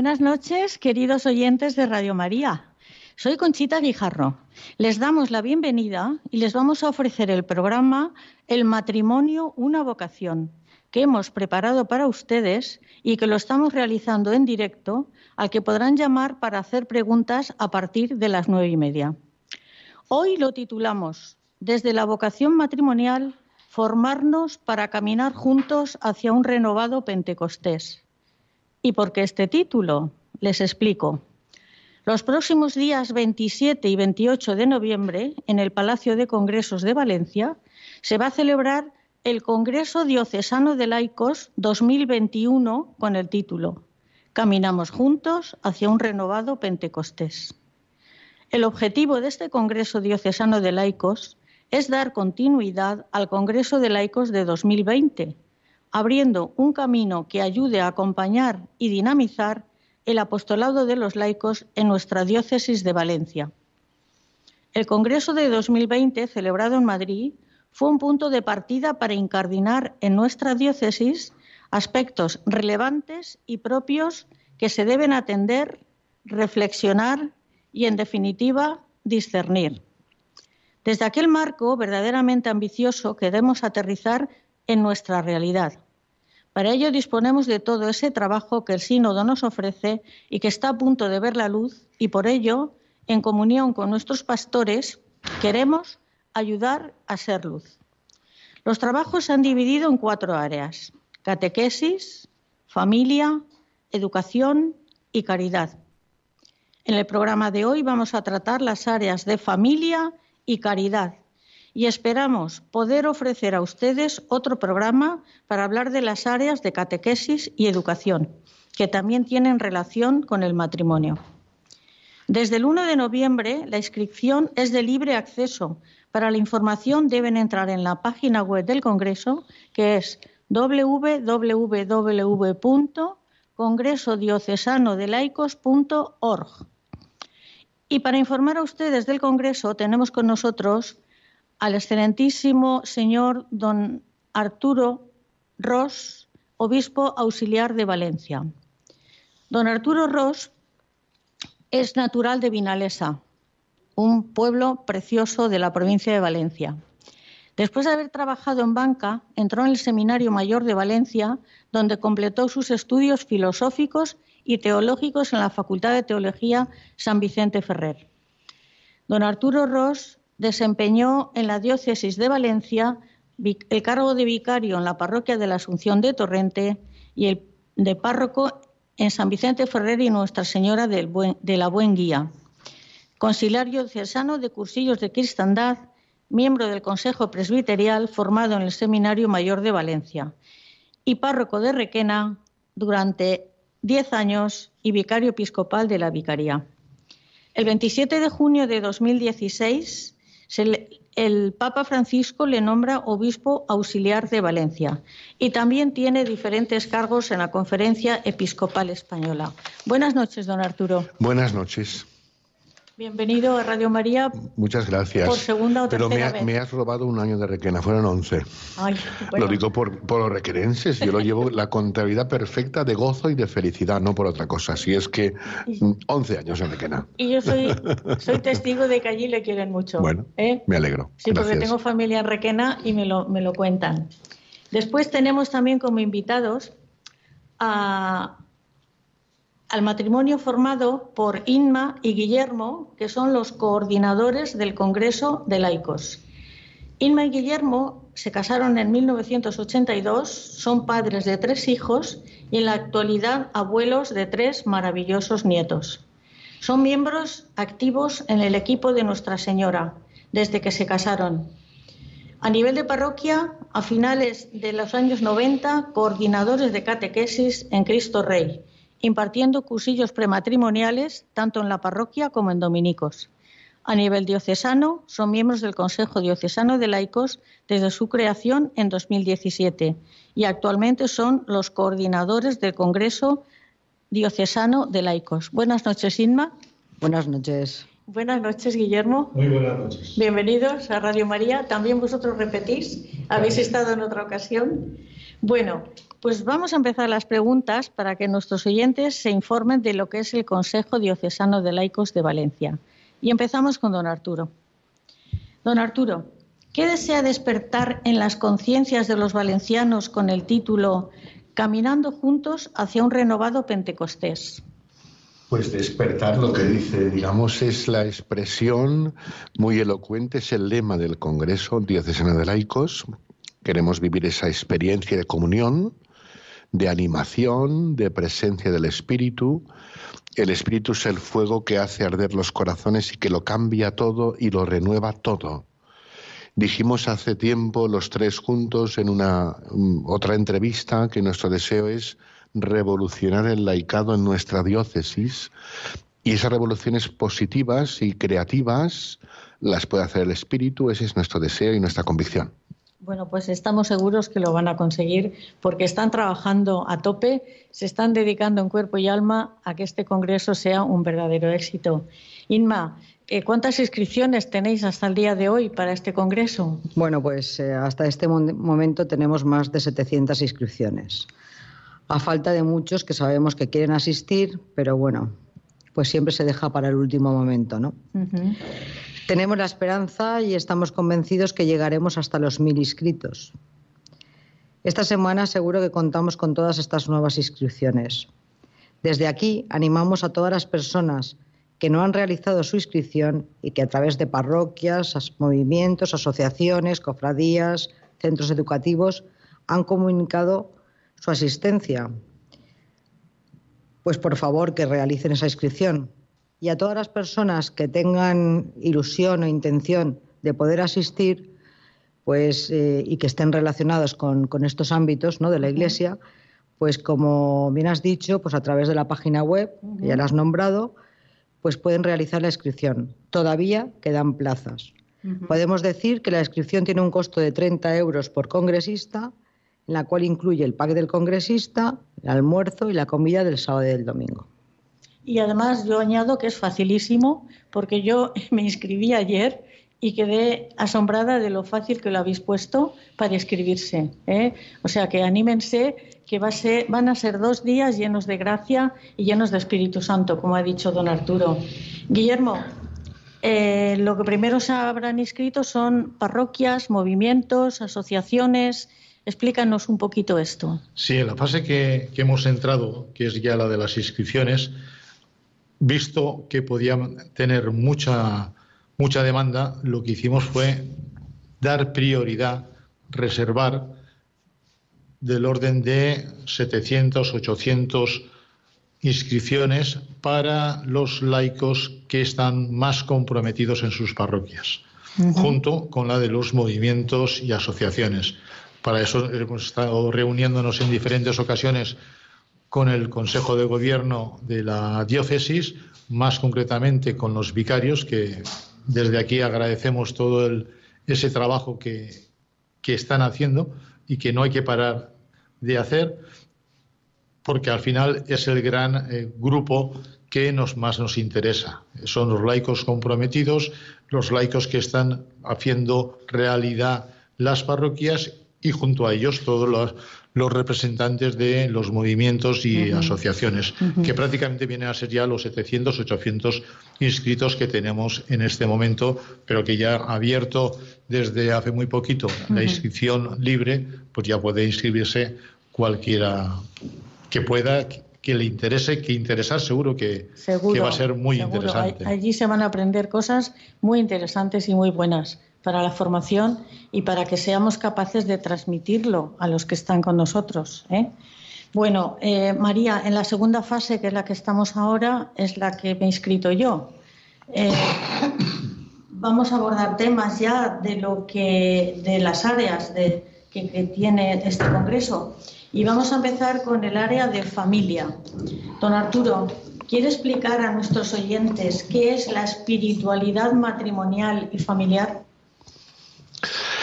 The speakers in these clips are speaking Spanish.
Buenas noches, queridos oyentes de Radio María. Soy Conchita Guijarro. Les damos la bienvenida y les vamos a ofrecer el programa El matrimonio, una vocación, que hemos preparado para ustedes y que lo estamos realizando en directo, al que podrán llamar para hacer preguntas a partir de las nueve y media. Hoy lo titulamos Desde la vocación matrimonial, formarnos para caminar juntos hacia un renovado Pentecostés. ¿Y por qué este título? Les explico. Los próximos días 27 y 28 de noviembre, en el Palacio de Congresos de Valencia, se va a celebrar el Congreso Diocesano de Laicos 2021 con el título Caminamos juntos hacia un renovado Pentecostés. El objetivo de este Congreso Diocesano de Laicos es dar continuidad al Congreso de Laicos de 2020 abriendo un camino que ayude a acompañar y dinamizar el apostolado de los laicos en nuestra diócesis de Valencia. El Congreso de 2020, celebrado en Madrid, fue un punto de partida para incardinar en nuestra diócesis aspectos relevantes y propios que se deben atender, reflexionar y, en definitiva, discernir. Desde aquel marco verdaderamente ambicioso queremos aterrizar en nuestra realidad. Para ello disponemos de todo ese trabajo que el sínodo nos ofrece y que está a punto de ver la luz y por ello, en comunión con nuestros pastores, queremos ayudar a ser luz. Los trabajos se han dividido en cuatro áreas, catequesis, familia, educación y caridad. En el programa de hoy vamos a tratar las áreas de familia y caridad, y esperamos poder ofrecer a ustedes otro programa para hablar de las áreas de catequesis y educación, que también tienen relación con el matrimonio. Desde el 1 de noviembre, la inscripción es de libre acceso. Para la información deben entrar en la página web del Congreso, que es www.congresodiocesanodelaicos.org. Y para informar a ustedes del Congreso, tenemos con nosotros al excelentísimo señor don Arturo Ross, obispo auxiliar de Valencia. Don Arturo Ross es natural de Vinalesa, un pueblo precioso de la provincia de Valencia. Después de haber trabajado en banca, entró en el Seminario Mayor de Valencia, donde completó sus estudios filosóficos y teológicos en la Facultad de Teología San Vicente Ferrer. Don Arturo Ross desempeñó en la diócesis de Valencia el cargo de vicario en la parroquia de la Asunción de Torrente y el de párroco en San Vicente Ferrer y Nuestra Señora de la Buen Guía. Conciliario diocesano de cursillos de cristandad, miembro del Consejo Presbiterial formado en el Seminario Mayor de Valencia y párroco de Requena durante diez años y vicario episcopal de la Vicaría. El 27 de junio de 2016 el Papa Francisco le nombra obispo auxiliar de Valencia y también tiene diferentes cargos en la Conferencia Episcopal Española. Buenas noches, don Arturo. Buenas noches. Bienvenido a Radio María. Muchas gracias. Por segunda o Pero tercera me, vez. me has robado un año de requena, fueron 11. Ay, bueno. Lo digo por, por los requerenses, yo lo llevo la contabilidad perfecta de gozo y de felicidad, no por otra cosa. Así es que mm, 11 años en requena. Y yo soy, soy testigo de que allí le quieren mucho. Bueno, ¿eh? me alegro. Sí, porque tengo familia en Requena y me lo, me lo cuentan. Después tenemos también como invitados a- al matrimonio formado por Inma y Guillermo, que son los coordinadores del Congreso de Laicos. Inma y Guillermo se casaron en 1982, son padres de tres hijos y en la actualidad abuelos de tres maravillosos nietos. Son miembros activos en el equipo de Nuestra Señora desde que se casaron. A nivel de parroquia, a finales de los años 90, coordinadores de catequesis en Cristo Rey, impartiendo cursillos prematrimoniales tanto en la parroquia como en dominicos. A nivel diocesano, son miembros del Consejo Diocesano de Laicos desde su creación en 2017 y actualmente son los coordinadores del Congreso Diocesano de Laicos. Buenas noches, Inma. Buenas noches. Buenas noches, Guillermo. Muy buenas noches. Bienvenidos a Radio María. También vosotros repetís, habéis estado en otra ocasión. Bueno, pues vamos a empezar las preguntas para que nuestros oyentes se informen de lo que es el Consejo Diocesano de Laicos de Valencia. Y empezamos con don Arturo. Don Arturo, ¿qué desea despertar en las conciencias de los valencianos con el título Caminando juntos hacia un renovado Pentecostés? Pues despertar lo que dice, digamos, es la expresión muy elocuente, es el lema del Congreso Diocesano de Laicos. Queremos vivir esa experiencia de comunión, de animación, de presencia del Espíritu. El Espíritu es el fuego que hace arder los corazones y que lo cambia todo y lo renueva todo. Dijimos hace tiempo los tres juntos en una mm, otra entrevista que nuestro deseo es revolucionar el laicado en nuestra diócesis y esas revoluciones positivas y creativas las puede hacer el Espíritu, ese es nuestro deseo y nuestra convicción. Bueno, pues estamos seguros que lo van a conseguir porque están trabajando a tope, se están dedicando en cuerpo y alma a que este Congreso sea un verdadero éxito. Inma, eh, ¿cuántas inscripciones tenéis hasta el día de hoy para este Congreso? Bueno, pues eh, hasta este momento tenemos más de 700 inscripciones a falta de muchos que sabemos que quieren asistir, pero bueno, pues siempre se deja para el último momento, ¿no? Tenemos la esperanza y estamos convencidos que llegaremos hasta los mil inscritos. Esta semana seguro que contamos con todas estas nuevas inscripciones. Desde aquí animamos a todas las personas que no han realizado su inscripción y que a través de parroquias, movimientos, asociaciones, cofradías, centros educativos han comunicado su asistencia, pues por favor que realicen esa inscripción. Y a todas las personas que tengan ilusión o intención de poder asistir, pues eh, y que estén relacionados con, estos ámbitos ¿no? de la Iglesia, pues como bien has dicho, pues a través de la página web, ya la has nombrado, pues pueden realizar la inscripción. Todavía quedan plazas. Podemos decir que la inscripción tiene un costo de 30 euros por congresista en la cual incluye el pack del congresista, el almuerzo y la comida del sábado y del domingo. Y además yo añado que es facilísimo porque yo me inscribí ayer y quedé asombrada de lo fácil que lo habéis puesto para inscribirse. ¿eh? O sea que anímense que va a ser, van a ser dos días llenos de gracia y llenos de Espíritu Santo, como ha dicho don Arturo. Guillermo, eh, lo que primero se habrán inscrito son parroquias, movimientos, asociaciones, Explícanos un poquito esto. Sí, en la fase que, hemos entrado, que es ya la de las inscripciones, visto que podían tener mucha, mucha demanda, lo que hicimos fue dar prioridad, reservar del orden de 700, 800 inscripciones para los laicos que están más comprometidos en sus parroquias, junto con la de los movimientos y asociaciones. Para eso hemos estado reuniéndonos en diferentes ocasiones con el Consejo de Gobierno de la diócesis, más concretamente con los vicarios, que desde aquí agradecemos todo ese trabajo que, están haciendo y que no hay que parar de hacer, porque al final es el gran eh, grupo que nos, más nos interesa. Son los laicos comprometidos, los laicos que están haciendo realidad las parroquias y junto a ellos todos los, representantes de los movimientos y asociaciones, que prácticamente vienen a ser ya los 700, 800 inscritos que tenemos en este momento, pero que ya ha abierto desde hace muy poquito la inscripción libre, pues ya puede inscribirse cualquiera que pueda, que le interese, que interesar seguro que, que va a ser muy interesante. Allí se van a aprender cosas muy interesantes y muy buenas para la formación y para que seamos capaces de transmitirlo a los que están con nosotros. ¿eh? Bueno, eh, María, en la segunda fase, que es la que estamos ahora, es la que me he inscrito yo. Eh, vamos a abordar temas ya de lo que de las áreas de, que, tiene este congreso y vamos a empezar con el área de familia. Don Arturo, ¿quiere explicar a nuestros oyentes qué es la espiritualidad matrimonial y familiar?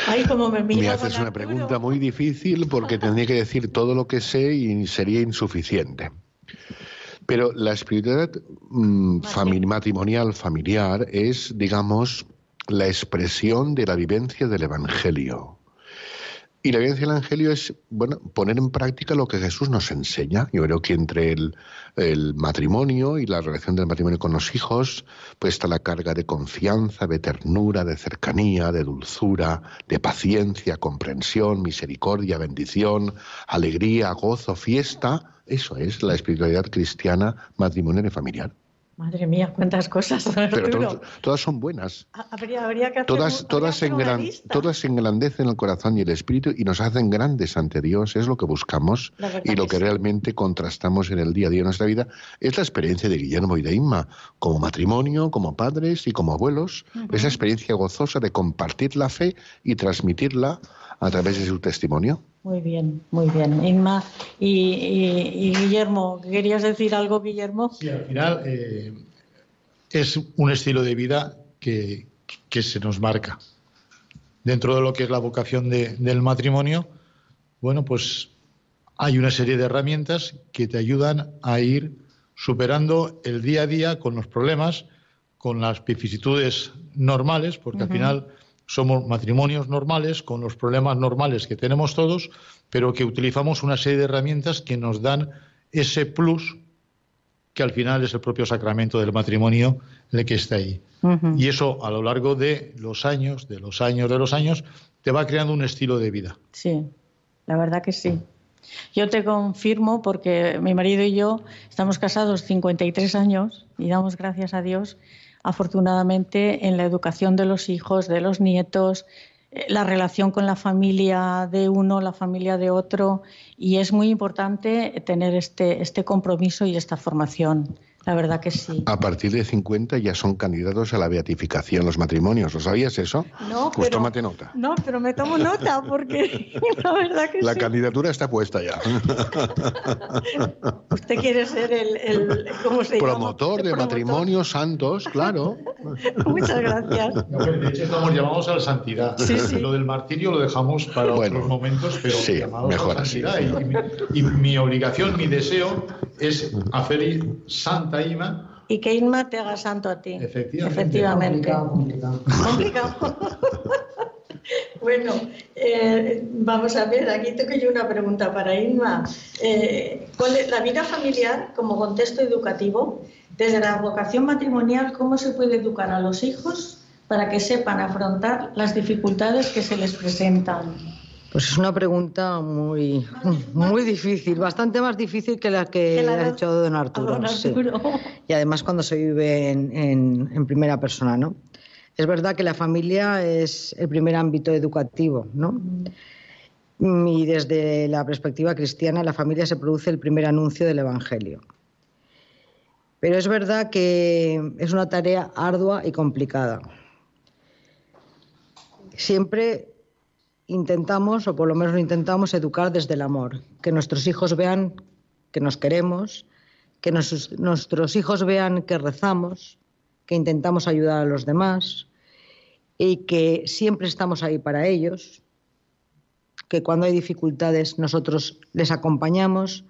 Ay, como me, me haces una pregunta muy difícil porque tendría que decir todo lo que sé y sería insuficiente. Pero la espiritualidad mm, matrimonial familiar es, digamos, la expresión de la vivencia del Evangelio. Y la vivencia del Evangelio es bueno, poner en práctica lo que Jesús nos enseña. Yo creo que entre el, el, matrimonio y la relación del matrimonio con los hijos, pues está la carga de confianza, de ternura, de cercanía, de dulzura, de paciencia, comprensión, misericordia, bendición, alegría, gozo, fiesta. Eso es la espiritualidad cristiana matrimonial y familiar. Madre mía, cuántas cosas. Pero todas son buenas. Habría, que hacer todas, todas, todas engrandecen el corazón y el espíritu y nos hacen grandes ante Dios. Es lo que buscamos y lo que, realmente contrastamos en el día a día de nuestra vida. Es la experiencia de Guillermo y de Inma, como matrimonio, como padres y como abuelos. Esa experiencia gozosa de compartir la fe y transmitirla a través de su testimonio. Muy bien, muy bien. Inma y, Guillermo, ¿querías decir algo, Guillermo? Sí, al final eh, es un estilo de vida que, se nos marca. Dentro de lo que es la vocación del matrimonio, bueno, pues hay una serie de herramientas que te ayudan a ir superando el día a día con los problemas, con las vicisitudes normales, porque al final somos matrimonios normales, con los problemas normales que tenemos todos, pero que utilizamos una serie de herramientas que nos dan ese plus que al final es el propio sacramento del matrimonio el que está ahí. Y eso a lo largo de los años, de los años, de los años, te va creando un estilo de vida. Sí, la verdad que sí. Yo te confirmo porque mi marido y yo estamos casados 53 años y damos gracias a Dios afortunadamente en la educación de los hijos, de los nietos, eh, la relación con la familia de uno, la familia de otro, y es muy importante tener este, este compromiso y esta formación. La verdad que sí. A partir de 50 ya son candidatos a la beatificación los matrimonios. ¿Lo sabías eso? No, pues tómate nota. No, pero me tomo nota porque la verdad que La candidatura está puesta ya. Usted quiere ser el, ¿cómo se Promotor de matrimonios santos, claro. Muchas gracias. de hecho, estamos llamados a la santidad. Lo del martirio lo dejamos para otros momentos, pero sí, mejor Así. Y, y mi obligación, mi deseo es hacer santa y que Inma te haga santo a ti. Efectivamente. Complicado, bueno, eh, vamos a ver, aquí tengo yo una pregunta para Inma. Eh, la vida familiar como contexto educativo, desde la vocación matrimonial, ¿cómo se puede educar a los hijos para que sepan afrontar las dificultades que se les presentan? Pues es una pregunta muy, muy difícil, bastante más difícil que la que, ha hecho don Arturo. Y además cuando se vive en, primera persona, ¿no? Es verdad que la familia es el primer ámbito educativo, ¿no? Y desde la perspectiva cristiana, la familia se produce el primer anuncio del Evangelio. Pero es verdad que es una tarea ardua y complicada. Siempre intentamos, o por lo menos intentamos, educar desde el amor. Que nuestros hijos vean que nos queremos, que nuestros hijos vean que rezamos, que intentamos ayudar a los demás y que siempre estamos ahí para ellos, que cuando hay dificultades nosotros les acompañamos,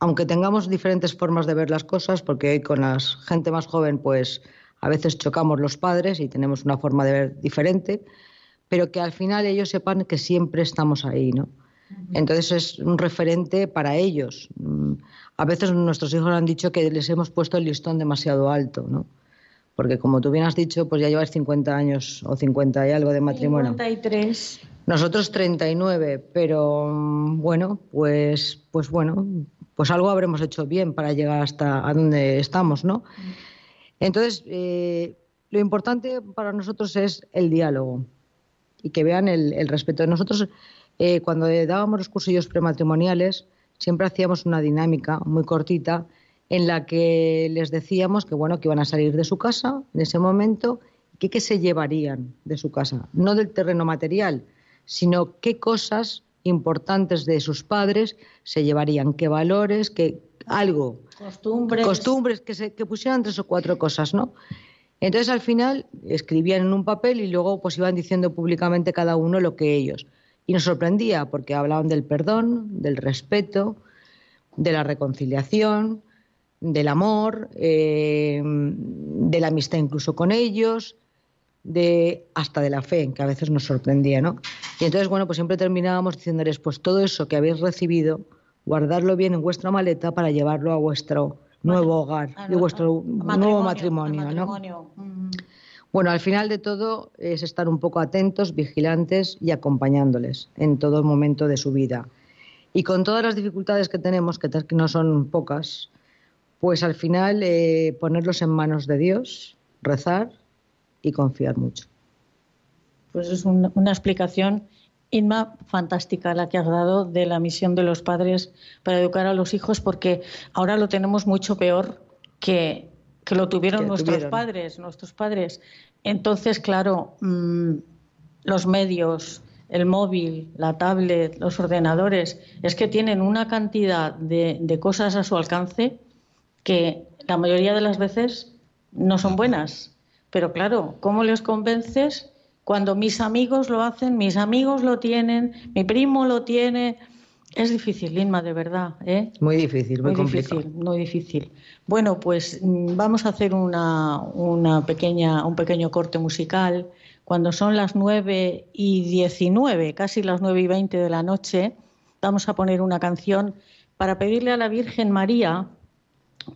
aunque tengamos diferentes formas de ver las cosas, porque hoy con la gente más joven pues a veces chocamos los padres y tenemos una forma de ver diferente, pero que al final ellos sepan que siempre estamos ahí, ¿no? Entonces es un referente para ellos. Mm, a veces nuestros hijos han dicho que les hemos puesto el listón demasiado alto, ¿no? Porque como tú bien has dicho, pues ya llevas 50 años o 50 y algo de matrimonio. 53. Nosotros 39, pero mm, bueno, pues, pues bueno, pues algo habremos hecho bien para llegar hasta a donde estamos, ¿no? Entonces, eh, lo importante para nosotros es el diálogo y que vean el, respeto. Nosotros, eh, cuando dábamos los cursillos prematrimoniales, siempre hacíamos una dinámica muy cortita en la que les decíamos que bueno que iban a salir de su casa en ese momento qué se llevarían de su casa, no del terreno material, sino qué cosas importantes de sus padres se llevarían, qué valores, qué algo, costumbres, costumbres que, se, que pusieran tres o cuatro cosas, ¿no? Entonces al final escribían en un papel y luego pues iban diciendo públicamente cada uno lo que ellos. Y nos sorprendía porque hablaban del perdón, del respeto, de la reconciliación, del amor, eh, de la amistad incluso con ellos, de hasta de la fe, que a veces nos sorprendía, ¿no? Y entonces, bueno, pues siempre terminábamos diciéndoles, pues todo eso que habéis recibido, guardarlo bien en vuestra maleta para llevarlo a vuestro nuevo hogar, y vuestro nuevo matrimonio, ¿no? Bueno, al final de todo es estar un poco atentos, vigilantes y acompañándoles en todo momento de su vida. Y con todas las dificultades que tenemos, que no son pocas, pues al final eh, ponerlos en manos de Dios, rezar y confiar mucho. Pues es una explicación, Inma, fantástica la que has dado de la misión de los padres para educar a los hijos, porque ahora lo tenemos mucho peor que, que lo tuvieron nuestros padres, nuestros padres. Entonces, claro, mm, los medios, el móvil, la tablet, los ordenadores, es que tienen una cantidad de, de cosas a su alcance que la mayoría de las veces no son buenas. Pero claro, ¿cómo les convences cuando mis amigos lo hacen, mis amigos lo tienen, mi primo lo tiene? Es difícil, Lima, de verdad. ¿eh? Muy difícil, muy, difícil, muy difícil. Bueno, pues mm, vamos a hacer una, una pequeña, un pequeño corte musical. Cuando son las 9 y 19, casi las 9 y 20 de la noche, vamos a poner una canción para pedirle a la Virgen María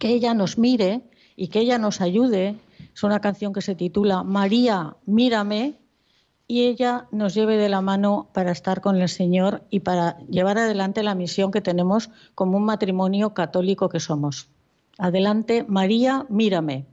que ella nos mire y que ella nos ayude. Es una canción que se titula María, mírame, y ella nos lleve de la mano para estar con el Señor y para llevar adelante la misión que tenemos como un matrimonio católico que somos. Adelante, María, mírame.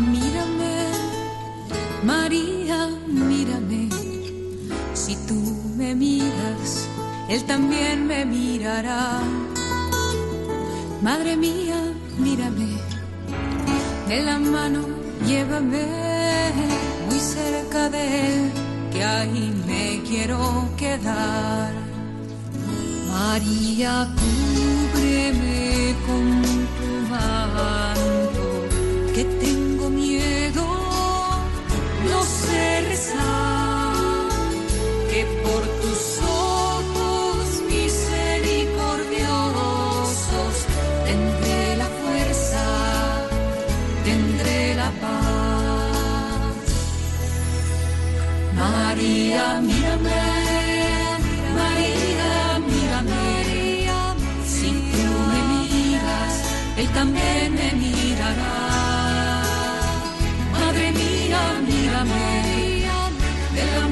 mírame, María, mírame. Si tú me miras, Él también me mirará. Madre mía, mírame, de la mano llévame muy cerca de Él, que ahí me quiero quedar. María, cúbreme con tu manto que tengo miedo, no sé rezar, María, mírame. María, mírame, si tú me miras, Él también me mirará. de la mano llévame muy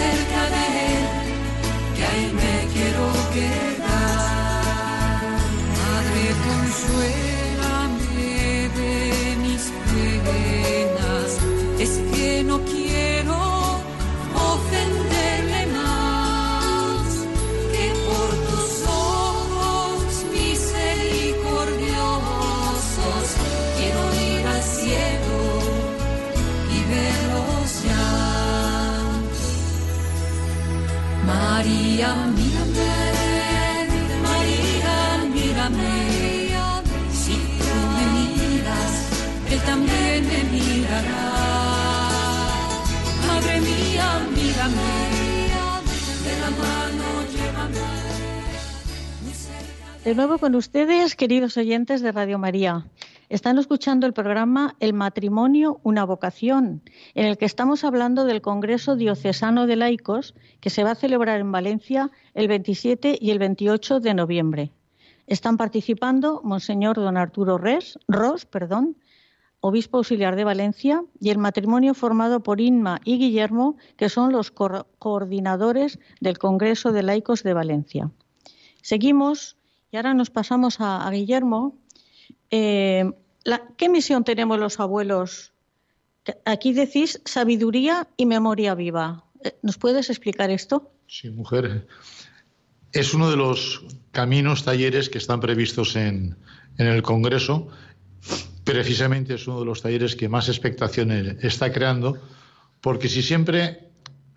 cerca de él, que ahí me quiero quedar. Madre, consuélame de mis penas, es que no quiero De nuevo con ustedes, queridos oyentes de Radio María. Están escuchando el programa El matrimonio, una vocación, en el que estamos hablando del Congreso Diocesano de Laicos que se va a celebrar en Valencia el 27 y el 28 de noviembre. Están participando Monseñor Don Arturo Res, Ros, perdón, obispo auxiliar de Valencia, y el matrimonio formado por Inma y Guillermo, que son los co coordinadores del Congreso de Laicos de Valencia. Seguimos y ahora nos pasamos a, Guillermo. Eh, ¿Qué misión tenemos los abuelos Aquí decís sabiduría y memoria viva. Eh, ¿Nos puedes explicar esto? Sí, mujer. Es uno de los caminos, talleres que están previstos en el Congreso. Precisamente es uno de los talleres que más expectaciones está creando, porque si siempre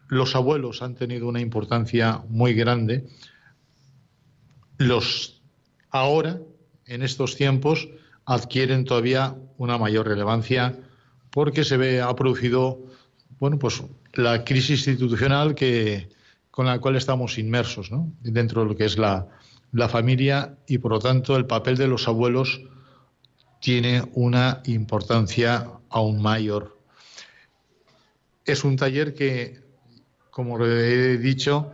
los abuelos han tenido una importancia muy grande, los ahora, en estos tiempos, adquieren todavía una mayor relevancia porque se ve, ha producido, bueno, pues la crisis institucional que, con la cual estamos inmersos, Dentro de lo que es la, la familia y, por lo tanto, el papel de los abuelos tiene una importancia aún mayor. Es un taller que, como he dicho,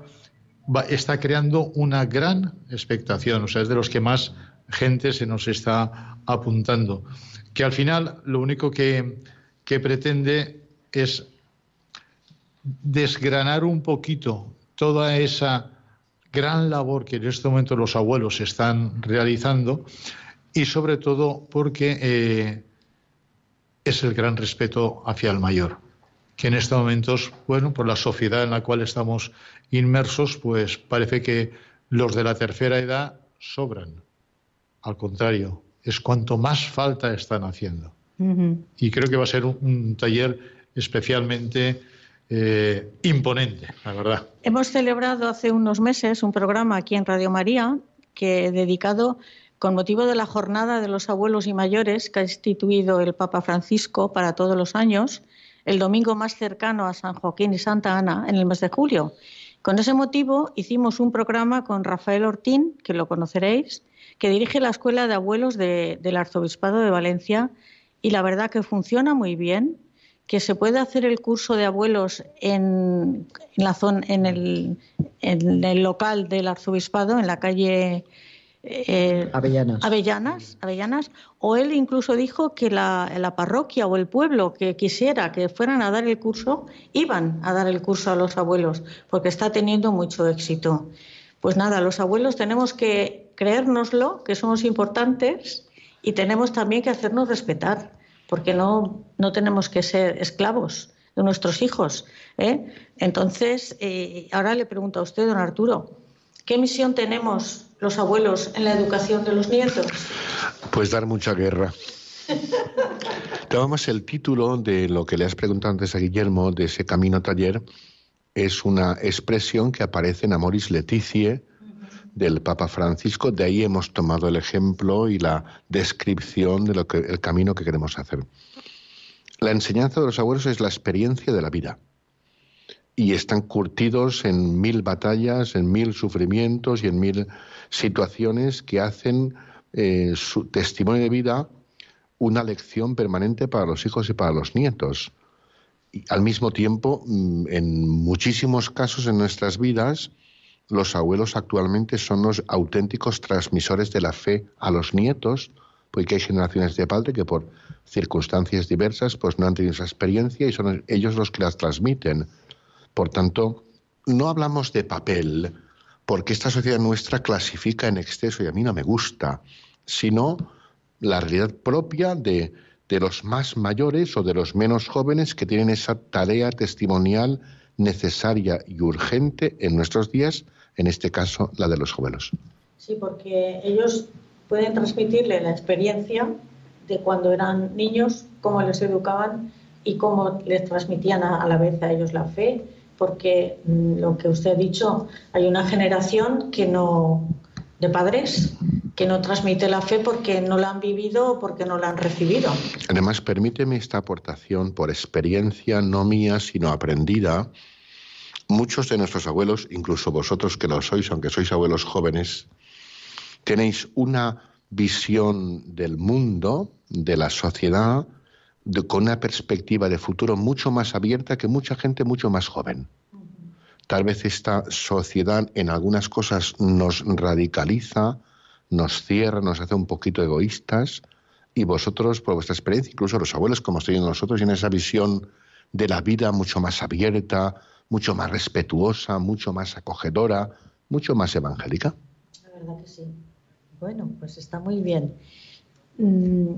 está creando una gran expectación, o sea, es de los que más gente se nos está apuntando, que al final lo único que pretende es desgranar un poquito toda esa gran labor que en este momento los abuelos están realizando y sobre todo porque eh, es el gran respeto hacia el mayor, que en estos momentos, bueno, por la sociedad en la cual estamos inmersos, pues parece que los de la tercera edad sobran. Al contrario, es cuanto más falta están haciendo. Y creo que va a ser un, taller especialmente eh, imponente, la verdad. Hemos celebrado hace unos meses un programa aquí en Radio María que dedicado con motivo de la jornada de los abuelos y mayores que ha instituido el Papa Francisco para todos los años, el domingo más cercano a San Joaquín y Santa Ana en el mes de julio. Con ese motivo hicimos un programa con Rafael Ortín, que lo conoceréis, que dirige la Escuela de Abuelos del Arzobispado de Valencia y la verdad que funciona muy bien, que se puede hacer el curso de abuelos en, la zona, en, el, en el local del Arzobispado, en la calle eh, Avellanas. Avellanas, Avellanas, o él incluso dijo que la, la, parroquia o el pueblo que quisiera que fueran a dar el curso, iban a dar el curso a los abuelos, porque está teniendo mucho éxito. Pues nada, los abuelos tenemos que creérnoslo, que somos importantes, y tenemos también que hacernos respetar, porque no, no tenemos que ser esclavos de nuestros hijos. ¿eh? Entonces, eh, ahora le pregunto a usted, don Arturo, ¿qué misión tenemos los abuelos en la educación de los nietos? Pues dar mucha guerra. Tomamos el título de lo que le has preguntado antes a Guillermo, de ese camino taller, es una expresión que aparece en Amoris Leticie del Papa Francisco, de ahí hemos tomado el ejemplo y la descripción de lo que, el camino que queremos hacer. La enseñanza de los abuelos es la experiencia de la vida y están curtidos en mil batallas, en mil sufrimientos y en mil situaciones que hacen eh, su testimonio de vida una lección permanente para los hijos y para los nietos. Y al mismo tiempo, mm, en muchísimos casos en nuestras vidas, los abuelos actualmente son los auténticos transmisores de la fe a los nietos, porque hay generaciones de padre que por circunstancias diversas pues no han tenido esa experiencia y son ellos los que las transmiten. Por tanto, no hablamos de papel, porque esta sociedad nuestra clasifica en exceso y a mí no me gusta, sino la realidad propia de, de los más mayores o de los menos jóvenes que tienen esa tarea testimonial necesaria y urgente en nuestros días, en este caso la de los jóvenes. Sí, porque ellos pueden transmitirle la experiencia de cuando eran niños, cómo les educaban y cómo les transmitían a, a la vez a ellos la fe porque mm, lo que usted ha dicho, hay una generación que no de padres que no transmite la fe porque no la han vivido o porque no la han recibido. Además, permíteme esta aportación por experiencia no mía, sino aprendida. Muchos de nuestros abuelos, incluso vosotros que lo sois, aunque sois abuelos jóvenes, tenéis una visión del mundo, de la sociedad, con una perspectiva de futuro mucho más abierta que mucha gente mucho más joven. Tal vez esta sociedad en algunas cosas nos radicaliza, nos cierra, nos hace un poquito egoístas y vosotros, por vuestra experiencia, incluso los abuelos como estoy en nosotros, en esa visión de la vida mucho más abierta, mucho más respetuosa, mucho más acogedora, mucho más evangélica. La verdad que sí. Bueno, pues está muy bien. Mm,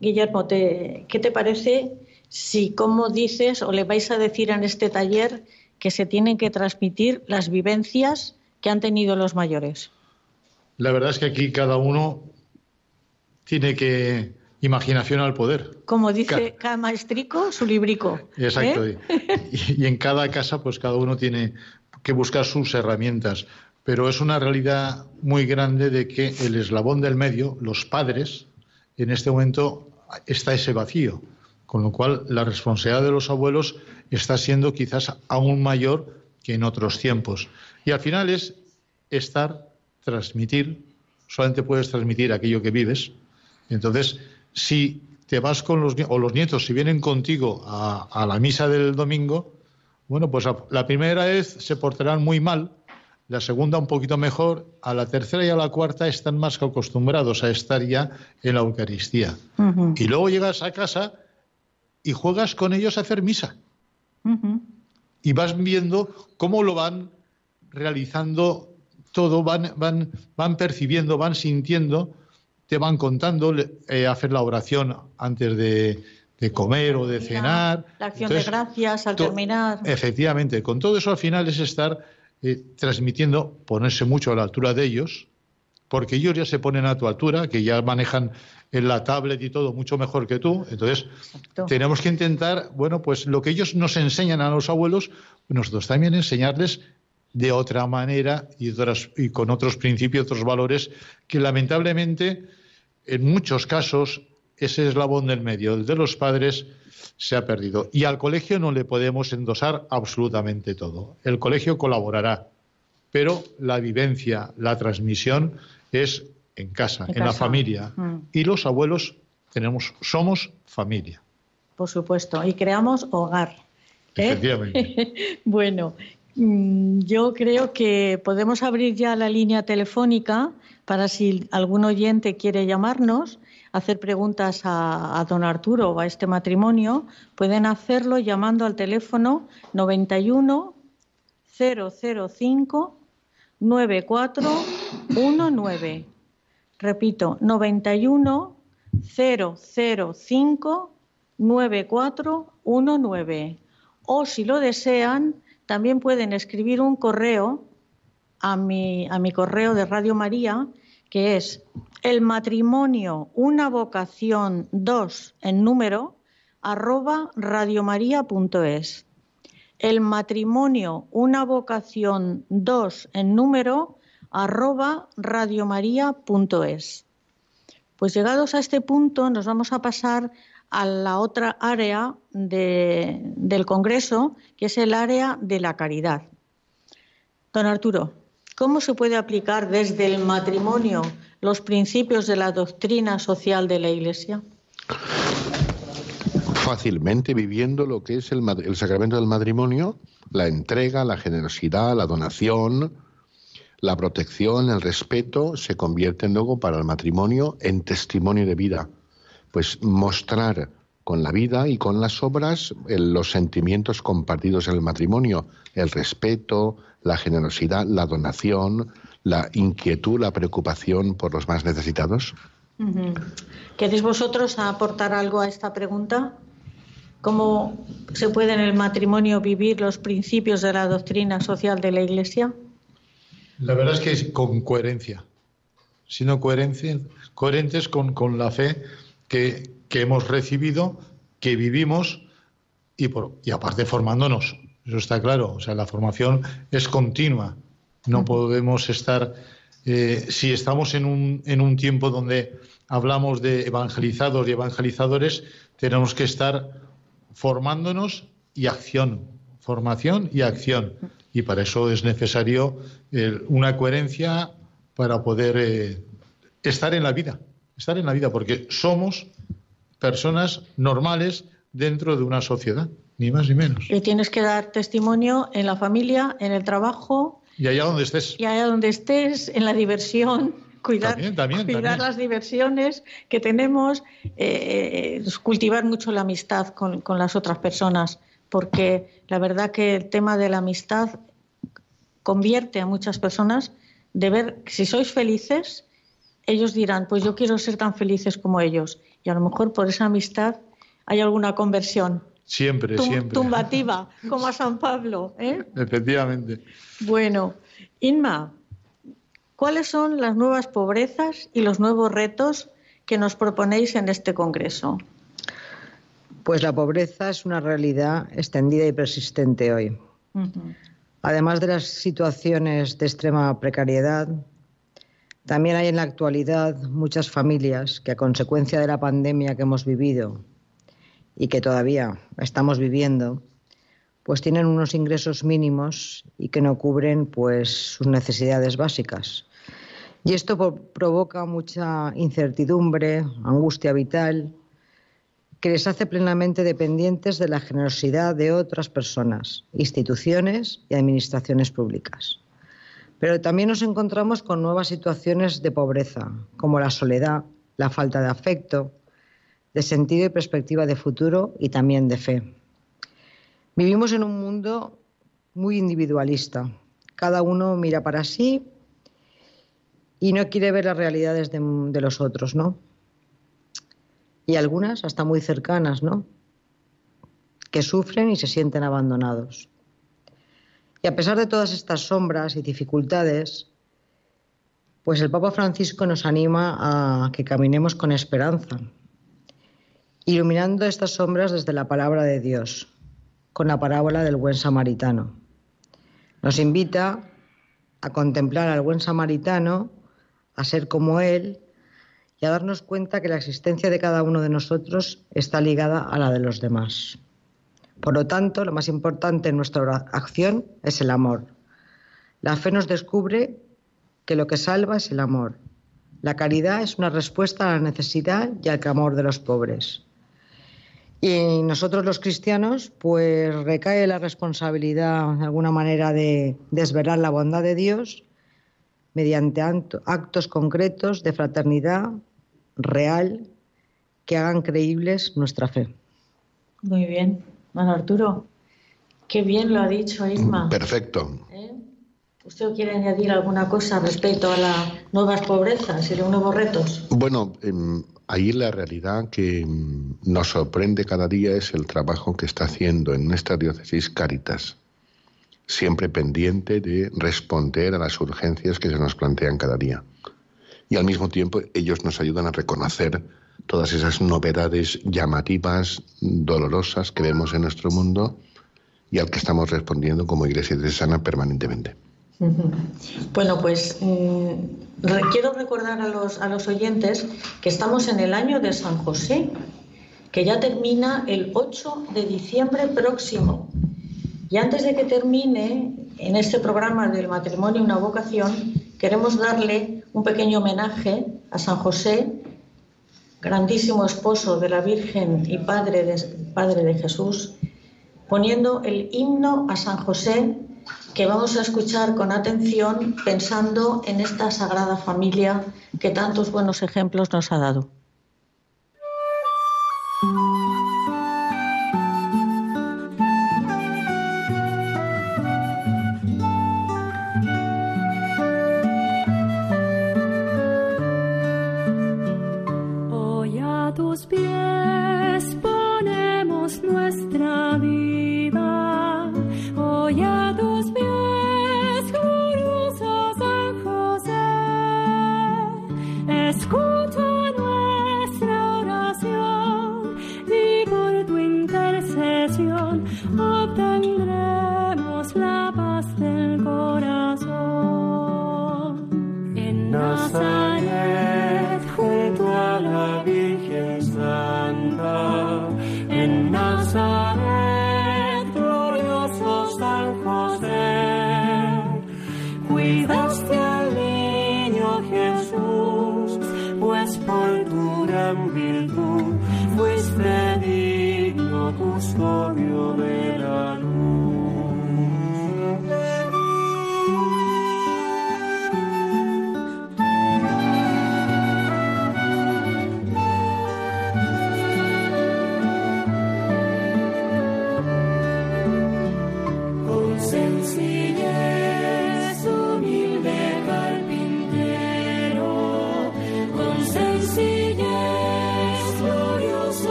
Guillermo, ¿qué te parece si, como dices, o le vais a decir en este taller que se tienen que transmitir las vivencias que han tenido los mayores. La verdad es que aquí cada uno tiene que imaginación al poder. Como dice cada maestrico, su librico. Exacto. ¿eh? Y, en cada casa, pues cada uno tiene que buscar sus herramientas. Pero es una realidad muy grande de que el eslabón del medio, los padres, en este momento está ese vacío. Con lo cual, la responsabilidad de los abuelos está siendo quizás aún mayor que en otros tiempos. Y al final es estar, transmitir, solamente puedes transmitir aquello que vives. Entonces, si te vas con los o los nietos, si vienen contigo a, la misa del domingo, bueno, pues la primera vez se portarán muy mal, la segunda un poquito mejor, a la tercera y a la cuarta están más que acostumbrados a estar ya en la Eucaristía. Y luego llegas a casa y juegas con ellos a hacer misa. Y vas viendo cómo lo van realizando todo, van, van, van percibiendo, van sintiendo te van contando, eh, hacer la oración antes de, comer o de cenar. La acción de gracias al terminar. Efectivamente, con todo eso al final es estar eh, transmitiendo, ponerse mucho a la altura de ellos, porque ellos ya se ponen a tu altura, que ya manejan en la tablet y todo mucho mejor que tú. Entonces, tenemos que intentar, bueno, pues lo que ellos nos enseñan a los abuelos, nosotros también enseñarles de otra manera y, y con otros principios, otros valores que lamentablemente en muchos casos ese eslabón del medio, el de los padres, se ha perdido. Y al colegio no le podemos endosar absolutamente todo. El colegio colaborará, pero la vivencia, la transmisión es en casa, en, la familia. Mm. Y los abuelos tenemos, somos familia. Por supuesto, y creamos hogar. ¿eh? Efectivamente. bueno, mm, yo creo que podemos abrir ya la línea telefónica para si algún oyente quiere llamarnos, hacer preguntas a, don Arturo o a este matrimonio, pueden hacerlo llamando al teléfono 91 005 9419. Repito, 91 005 9419. O si lo desean, también pueden escribir un correo a mi, a mi correo de Radio María, que es el matrimonio, una vocación, dos en número, arroba radiomaria.es. El matrimonio, una vocación, dos en número, arroba radiomaria.es. Pues llegados a este punto nos vamos a pasar a la otra área del Congreso, que es el área de la caridad. Don Arturo. ¿Cómo se puede aplicar desde el matrimonio los principios de la doctrina social de la Iglesia? Fácilmente viviendo lo que es el, sacramento del matrimonio, la entrega, la generosidad, la donación, la protección, el respeto, se convierten luego para el matrimonio en testimonio de vida. Pues mostrar con la vida y con las obras los sentimientos compartidos en el matrimonio, el respeto, la generosidad, la donación, la inquietud, la preocupación por los más necesitados? ¿Queréis vosotros aportar algo a esta pregunta? ¿Cómo se puede en el matrimonio vivir los principios de la doctrina social de la Iglesia? La verdad es que es con coherencia, sino coherencia, coherentes con, con la fe que, que, hemos recibido, que vivimos y, por, y aparte formándonos. Eso está claro. O sea, la formación es continua. No podemos estar, eh, si estamos en un, en un tiempo donde hablamos de evangelizados y evangelizadores, tenemos que estar formándonos y acción, formación y acción. Y para eso es necesario eh, una coherencia para poder eh, estar en la vida, estar en la vida, porque somos personas normales dentro de una sociedad ni más ni menos. Y tienes que dar testimonio en la familia, en el trabajo. Y allá donde estés. Y allá donde estés, en la diversión. Cuidar, cuidar las diversiones que tenemos, eh, cultivar mucho la amistad con, con las otras personas, porque la verdad que el tema de la amistad convierte a muchas personas de ver que si sois felices, ellos dirán, pues yo quiero ser tan felices como ellos. Y a lo mejor por esa amistad hay alguna conversión. Siempre, siempre. Tumbativa, como a San Pablo. ¿eh? Efectivamente. Bueno, Inma, ¿cuáles son las nuevas pobrezas y los nuevos retos que nos proponéis en este Congreso? Pues la pobreza es una realidad extendida y persistente hoy. Además de las situaciones de extrema precariedad, también hay en la actualidad muchas familias que a consecuencia de la pandemia que hemos vivido y que todavía estamos viviendo, pues tienen unos ingresos mínimos y que no cubren pues sus necesidades básicas. Y esto provoca mucha incertidumbre, angustia vital que les hace plenamente dependientes de la generosidad de otras personas, instituciones y administraciones públicas. Pero también nos encontramos con nuevas situaciones de pobreza, como la soledad, la falta de afecto, de sentido y perspectiva de futuro y también de fe. Vivimos en un mundo muy individualista. Cada uno mira para sí y no quiere ver las realidades de, los otros, ¿no? y algunas hasta muy cercanas, ¿no? Que sufren y se sienten abandonados. Y a pesar de todas estas sombras y dificultades, pues el Papa Francisco nos anima a que caminemos con esperanza, iluminando estas sombras desde la palabra de Dios, con la parábola del buen samaritano. Nos invita a contemplar al buen samaritano, a ser como él y a darnos cuenta que la existencia de cada uno de nosotros está ligada a la de los demás. Por lo tanto, lo más importante en nuestra acción es el amor. La fe nos descubre que lo que salva es el amor. La caridad es una respuesta a la necesidad y al clamor de los pobres. Y nosotros los cristianos, pues recae la responsabilidad de alguna manera de desvelar la bondad de Dios mediante actos concretos de fraternidad real que hagan creíbles nuestra fe. Muy bien, Bueno, Arturo. Qué bien lo ha dicho Isma. Perfecto. ¿Eh? ¿Usted quiere añadir alguna cosa respecto a las nuevas pobrezas y los nuevos retos? Bueno, em, ahí la realidad que em, nos sorprende cada día es el trabajo que está haciendo en nuestra diócesis Caritas siempre pendiente de responder a las urgencias que se nos plantean cada día. Y al mismo tiempo ellos nos ayudan a reconocer todas esas novedades llamativas, dolorosas que vemos en nuestro mundo y al que estamos respondiendo como Iglesia de Sana permanentemente. Bueno, pues mm, quiero recordar a los, oyentes que estamos en el año de San José, que ya termina el 8 de diciembre próximo. Y antes de que termine, en este programa del matrimonio una vocación, queremos darle un pequeño homenaje a San José, grandísimo esposo de la Virgen y padre de Jesús, poniendo el himno a San José que vamos a escuchar con atención pensando en esta sagrada familia que tantos buenos ejemplos nos ha dado.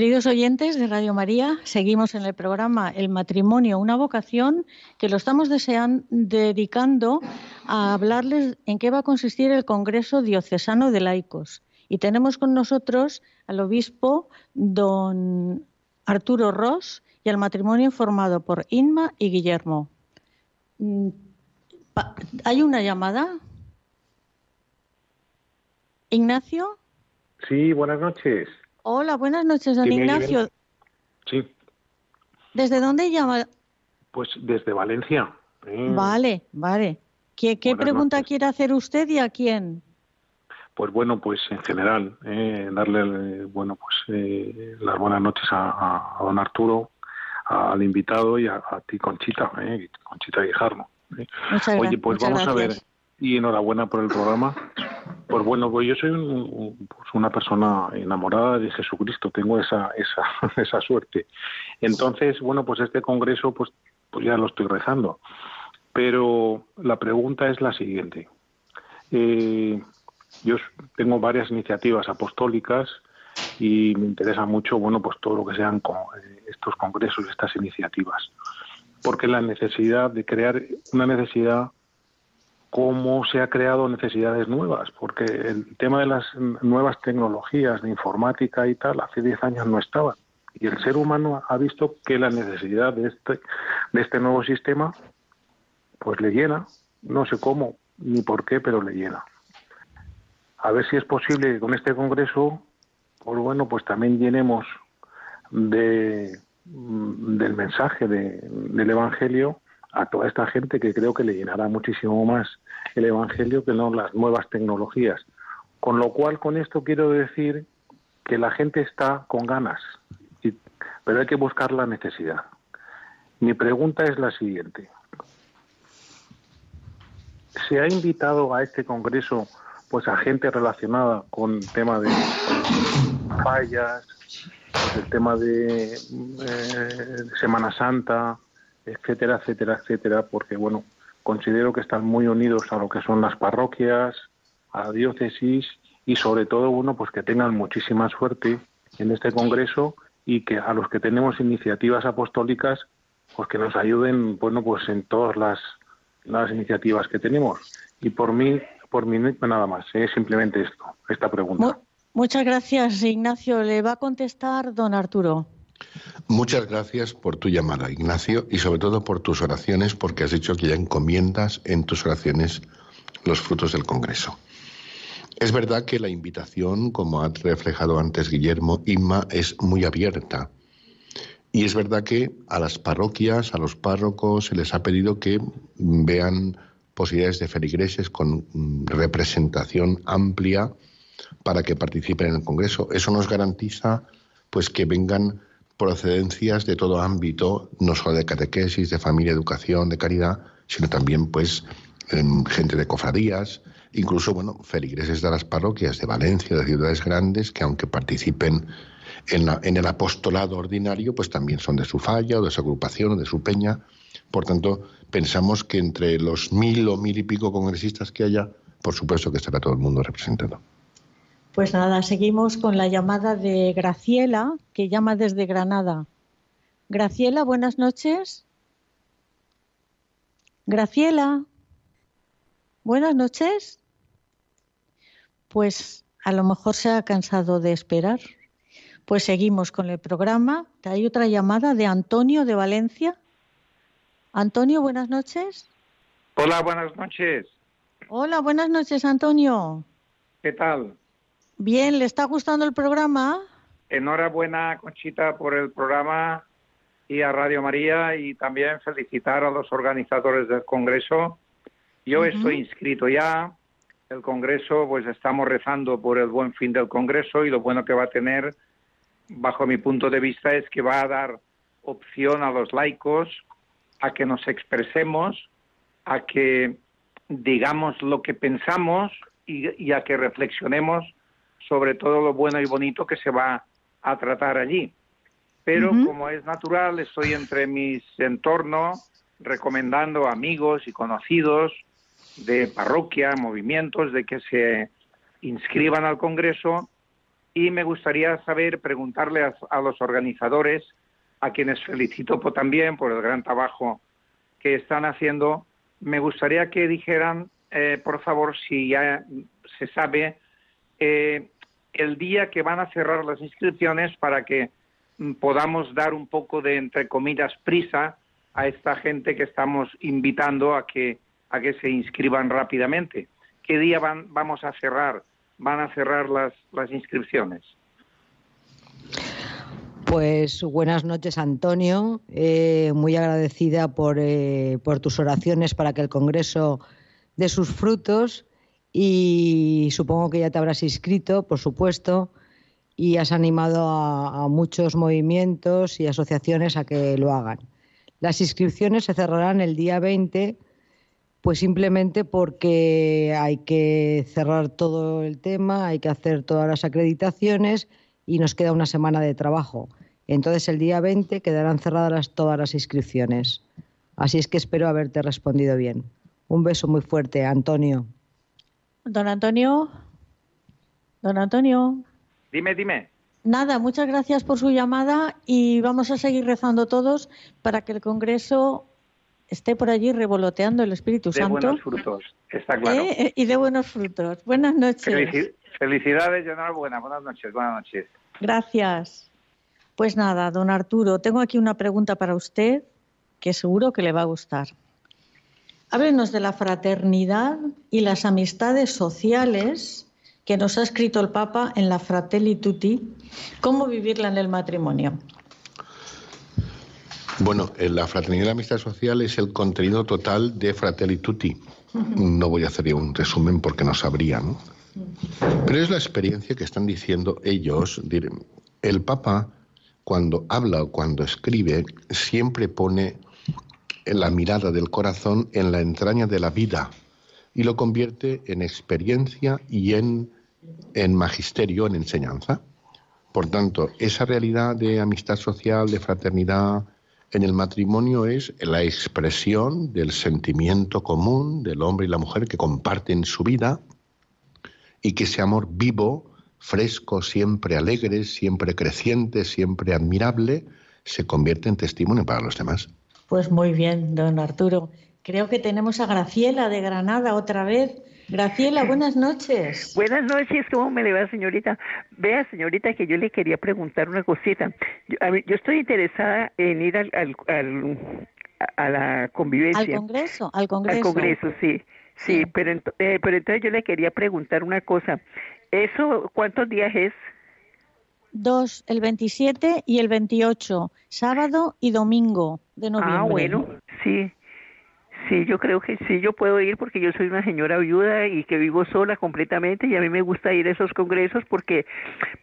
Queridos oyentes de Radio María, seguimos en el programa El matrimonio, una vocación que lo estamos deseando, dedicando a hablarles en qué va a consistir el Congreso Diocesano de Laicos. Y tenemos con nosotros al obispo don Arturo Ross y al matrimonio formado por Inma y Guillermo. Mm, ¿Hay una llamada? Ignacio. Sí, buenas noches. Hola, buenas noches, don Ignacio. Sí. ¿Desde dónde llama? Pues desde Valencia. ¿eh? Vale, vale. ¿Qué, pregunta quiere hacer usted y a quién? Pues bueno, pues en general, eh, darle bueno pues eh, las buenas noches a, don Arturo, al invitado y a, ti, Conchita, Conchita Guijarro. Oye, pues vamos a ver, y enhorabuena por el programa. Pues bueno, pues yo soy pues una persona enamorada de Jesucristo, tengo esa, esa, esa suerte. Entonces, bueno, pues este congreso, pues, pues ya lo estoy rezando. Pero la pregunta es la siguiente. Eh, yo tengo varias iniciativas apostólicas y me interesa mucho, bueno, pues todo lo que sean eh, estos congresos, estas iniciativas. Porque la necesidad de crear una necesidad cómo se ha creado necesidades nuevas, porque el tema de las nuevas tecnologías de informática y tal hace 10 años no estaban. Y el ser humano ha visto que la necesidad de este, de este nuevo sistema pues le llena, no sé cómo ni por qué, pero le llena. A ver si es posible que con este congreso, pues bueno, pues también llenemos de, del mensaje del Evangelio a toda esta gente que creo que le llenará muchísimo más el Evangelio que no las nuevas tecnologías. Con lo cual, con esto quiero decir que la gente está con ganas, pero hay que buscar la necesidad. Mi pregunta es la siguiente. ¿Se ha invitado a este Congreso pues a gente relacionada con el tema de fallas, el tema de eh, Semana Santa, etcétera, etcétera, etcétera, porque bueno, considero que están muy unidos a lo que son las parroquias, a la diócesis y sobre todo, bueno, pues que tengan muchísima suerte en este congreso y que a los que tenemos iniciativas apostólicas, pues que nos ayuden, bueno, pues en todas las, las iniciativas que tenemos. Y por mí, por mí nada más, es simplemente esto, esta pregunta. Muchas gracias, Ignacio. Le va a contestar don Arturo. Muchas gracias por tu llamada, Ignacio, y sobre todo por tus oraciones, porque has dicho que ya encomiendas en tus oraciones los frutos del Congreso. Es verdad que la invitación, como ha reflejado antes Guillermo, Inma, es muy abierta. Y es verdad que a las parroquias, a los párrocos, se les ha pedido que vean posibilidades de feligreses con mm, representación amplia para que participen en el Congreso. Eso nos garantiza pues que vengan procedencias de todo ámbito, no solo de catequesis, de familia, educación, de caridad, sino también pues gente de cofradías, incluso bueno, feligreses de las parroquias de Valencia, de ciudades grandes, que aunque participen en, en, el apostolado ordinario, pues también son de su falla o de su agrupación o de su peña. Por tanto, pensamos que entre los mil o mil y pico congresistas que haya, por supuesto que estará todo el mundo representado. Pues nada, seguimos con la llamada de Graciela, que llama desde Granada. Graciela, buenas noches. Graciela, buenas noches. Pues a lo mejor se ha cansado de esperar. Pues seguimos con el programa. Hay otra llamada de Antonio de Valencia. Antonio, buenas noches. Hola, buenas noches. Hola, buenas noches, Antonio. ¿Qué tal? Bien, ¿le está gustando el programa? Enhorabuena, Conchita, por el programa y a Radio María y también felicitar a los organizadores del Congreso. Yo estoy inscrito ya. El Congreso, pues estamos rezando por el buen fin del Congreso y lo bueno que va a tener, bajo mi punto de vista, es que va a dar opción a los laicos a que nos expresemos, a que digamos lo que pensamos y a que reflexionemos sobre todo lo bueno y bonito que se va a tratar allí. Pero como es natural, estoy entre mis entornos recomendando a amigos y conocidos de parroquia, movimientos, de que se inscriban al Congreso y me gustaría saber, preguntarle a, los organizadores, a quienes felicito también por el gran trabajo que están haciendo, me gustaría que dijeran, eh, por favor, si ya se sabe, eh, el día que van a cerrar las inscripciones para que mm, podamos dar un poco de, entre comillas, prisa a esta gente que estamos invitando a que, a que se inscriban rápidamente. ¿Qué día van, vamos a cerrar? Van a cerrar las, las inscripciones. Pues buenas noches, Antonio. Eh, muy agradecida por, eh, por, tus oraciones para que el Congreso dé sus frutos y supongo que ya te habrás inscrito, por supuesto, y has animado a, muchos movimientos y asociaciones a que lo hagan. Las inscripciones se cerrarán el día 20, pues simplemente porque hay que cerrar todo el tema, hay que hacer todas las acreditaciones y nos queda una semana de trabajo. Entonces el día 20 quedarán cerradas todas las inscripciones. Así es que espero haberte respondido bien. Un beso muy fuerte, Antonio. Don Antonio. Don Antonio. Dime, dime. Nada, muchas gracias por su llamada y vamos a seguir rezando todos para que el Congreso esté por allí revoloteando el Espíritu Santo. De buenos frutos, está claro. ¿Eh? Eh, y de buenos frutos. Buenas noches. felicidades y enhorabuena. Buenas noches, buenas noches. Gracias. Pues nada, don Arturo, tengo aquí una pregunta para usted que seguro que le va a gustar. Háblenos de la fraternidad y las amistades sociales que nos ha escrito el Papa en la Fratelli Tutti, cómo vivirla en el matrimonio. Bueno, la fraternidad y la amistad social es el contenido total de Fratelli Tutti. No voy a hacer un resumen porque no sabría, ¿no? Pero es la experiencia que están diciendo ellos. El Papa, cuando habla o cuando escribe, siempre pone la mirada del corazón en la entraña de la vida y lo convierte en experiencia y en en magisterio, en enseñanza. Por tanto, esa realidad de amistad social, de fraternidad en el matrimonio es la expresión del sentimiento común del hombre y la mujer que comparten su vida y que ese amor vivo, fresco, siempre alegre, siempre creciente, siempre admirable, se convierte en testimonio para los demás. Pues muy bien, don Arturo. Creo que tenemos a Graciela de Granada otra vez Graciela, buenas noches. Buenas noches, ¿cómo me le va, señorita? Vea, señorita, que yo le quería preguntar una cosita. Yo, yo estoy interesada en ir al, al, a la convivencia. Al Congreso, al Congreso. Al Congreso, sí. Sí, Pero, eh, pero entonces yo le quería preguntar una cosa. ¿Eso cuántos días es? Dos, el 27 y el 28, sábado y domingo de ah, noviembre. Ah, bueno, sí. Sí, yo creo que sí, yo puedo ir porque yo soy una señora viuda y que vivo sola completamente y a mí me gusta ir a esos congresos porque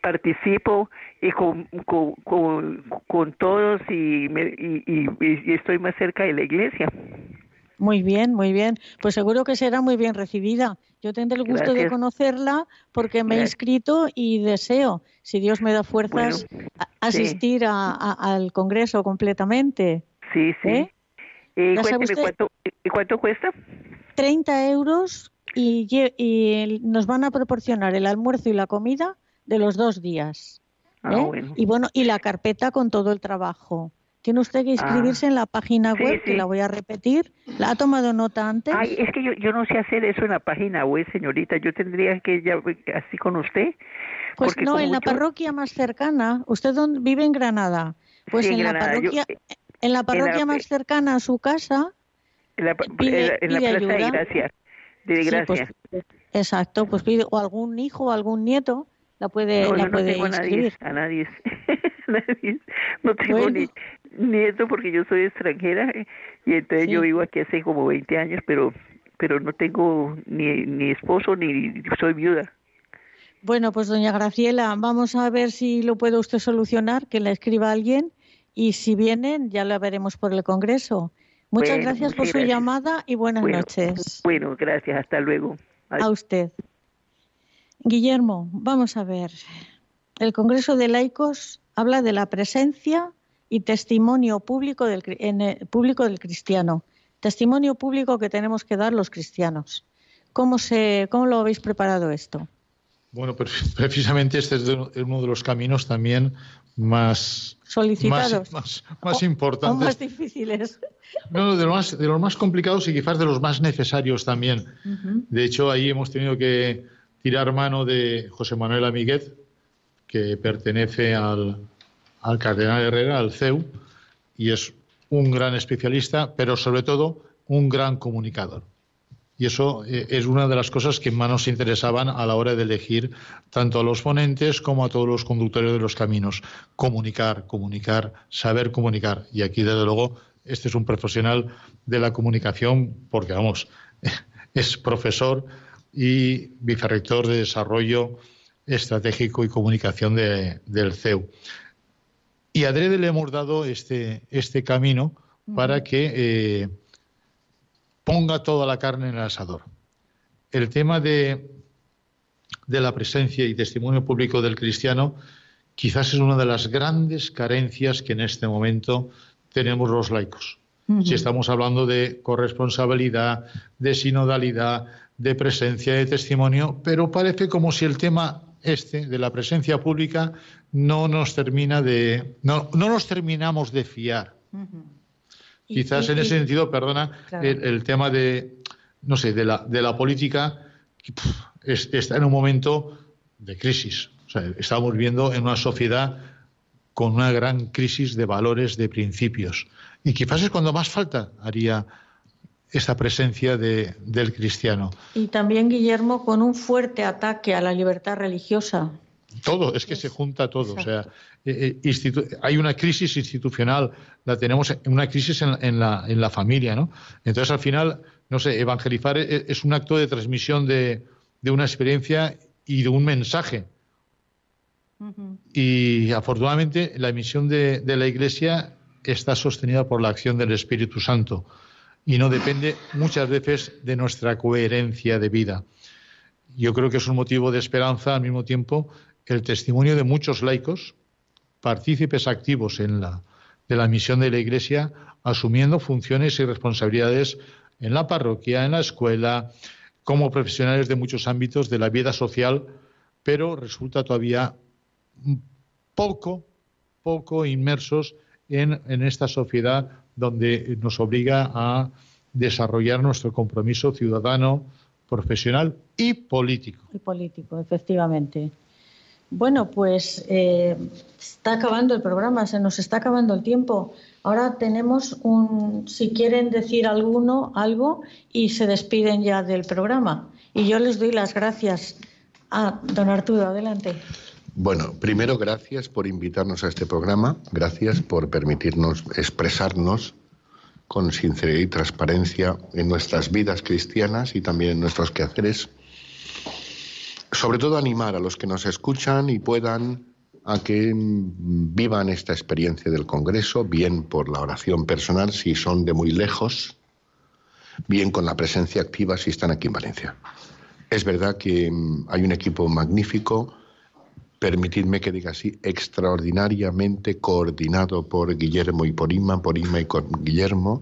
participo y con, con, con, todos y, me, y, estoy más cerca de la iglesia. Muy bien, muy bien. Pues seguro que será muy bien recibida. Yo tendré el gusto de conocerla porque me he inscrito y deseo, si Dios me da fuerzas, asistir a, al Congreso completamente. Sí, sí. ¿Eh? ¿Y cuánto, cuánto cuesta? 30 euros y, y, nos van a proporcionar el almuerzo y la comida de los dos días. Ah, ¿eh? Y bueno, y la carpeta con todo el trabajo. Tiene usted que inscribirse ah. en la página web, que la voy a repetir. ¿La ha tomado nota antes? Ay, es que yo, yo no sé hacer eso en la página web, señorita. Yo tendría que ya así con usted. Pues no, en la parroquia más cercana. ¿Usted dónde, vive en Granada? Pues en, la parroquia... En la parroquia más cercana a su casa. En la, pide, en la, plaza de Gracia. De Gracia. Pues, exacto, pues pide o algún hijo o algún nieto la puede, no, la no, puede tengo inscribir. A nadie, a nadie. No tengo ni nieto porque yo soy extranjera y entonces yo vivo aquí hace como 20 años, pero pero no tengo ni, ni esposo ni soy viuda. Bueno, pues doña Graciela, vamos a ver si lo puede usted solucionar, que le escriba alguien y si vienen ya lo veremos por el Congreso. Muchas gracias por su llamada y buenas noches. Bueno, gracias. Hasta luego. A usted. Guillermo, vamos a ver. El Congreso de Laicos habla de la presencia y testimonio público del, público del cristiano. Testimonio público que tenemos que dar los cristianos. ¿Cómo, se, ¿Cómo lo habéis preparado esto? Bueno, precisamente este es uno de los caminos también más solicitados, más, más, importantes, o más difíciles. No, de los más, de los más complicados y quizás de los más necesarios también. De hecho, ahí hemos tenido que tirar mano de José Manuel Amiguet, que pertenece al, al Cardenal Herrera, al CEU, y es un gran especialista, pero sobre todo un gran comunicador. Y eso eh, es una de las cosas que más nos interesaban a la hora de elegir tanto a los ponentes como a todos los conductores de los caminos. Comunicar, comunicar, saber comunicar. Y aquí, desde luego, este es un profesional de la comunicación porque, vamos, es profesor y vicerrector de Desarrollo Estratégico y Comunicación del CEU. Y a Adrede le hemos dado este, este camino para que eh, ponga toda la carne en el asador. El tema de, de la presencia y testimonio público del cristiano quizás es una de las grandes carencias que en este momento tenemos los laicos. Si estamos hablando de corresponsabilidad, de sinodalidad, de presencia de testimonio, pero parece como si el tema este de la presencia pública no nos termina de no, no nos terminamos de fiar. Quizás en ese sentido, perdona, el, tema de, no sé, de la, de la política está en un momento de crisis. estamos viviendo en una sociedad con una gran crisis de valores, de principios. Y quizás es cuando más falta haría esa presencia de, del cristiano. Y también, Guillermo, con un fuerte ataque a la libertad religiosa. Todo, es que se junta todo. O sea, eh, eh, hay una crisis institucional, la tenemos, una crisis en, la, en la familia, ¿no? Entonces, al final, no sé, evangelizar e, es, un acto de transmisión de, de, una experiencia y de un mensaje. Y afortunadamente la misión de, de la Iglesia está sostenida por la acción del Espíritu Santo y no depende muchas veces de nuestra coherencia de vida. Yo creo que es un motivo de esperanza al mismo tiempo el testimonio de muchos laicos, partícipes activos en la, de la misión de la Iglesia, asumiendo funciones y responsabilidades en la parroquia, en la escuela, como profesionales de muchos ámbitos de la vida social, pero resulta todavía poco, poco inmersos en, en esta sociedad donde nos obliga a desarrollar nuestro compromiso ciudadano, profesional y político. Y político, efectivamente. Bueno, pues eh, está acabando el programa, se nos está acabando el tiempo. Ahora tenemos un, si quieren decir alguno, algo, y se despiden ya del programa. Y yo les doy las gracias. a don Arturo, adelante. Bueno, primero gracias por invitarnos a este programa, gracias por permitirnos expresarnos con sinceridad y transparencia en nuestras vidas cristianas y también en nuestros quehaceres sobre todo animar a los que nos escuchan y puedan a que vivan esta experiencia del Congreso, bien por la oración personal si son de muy lejos, bien con la presencia activa si están aquí en Valencia. Es verdad que mm, hay un equipo magnífico, permitidme que diga así, extraordinariamente coordinado por Guillermo y por Inma, por Inma y con Guillermo.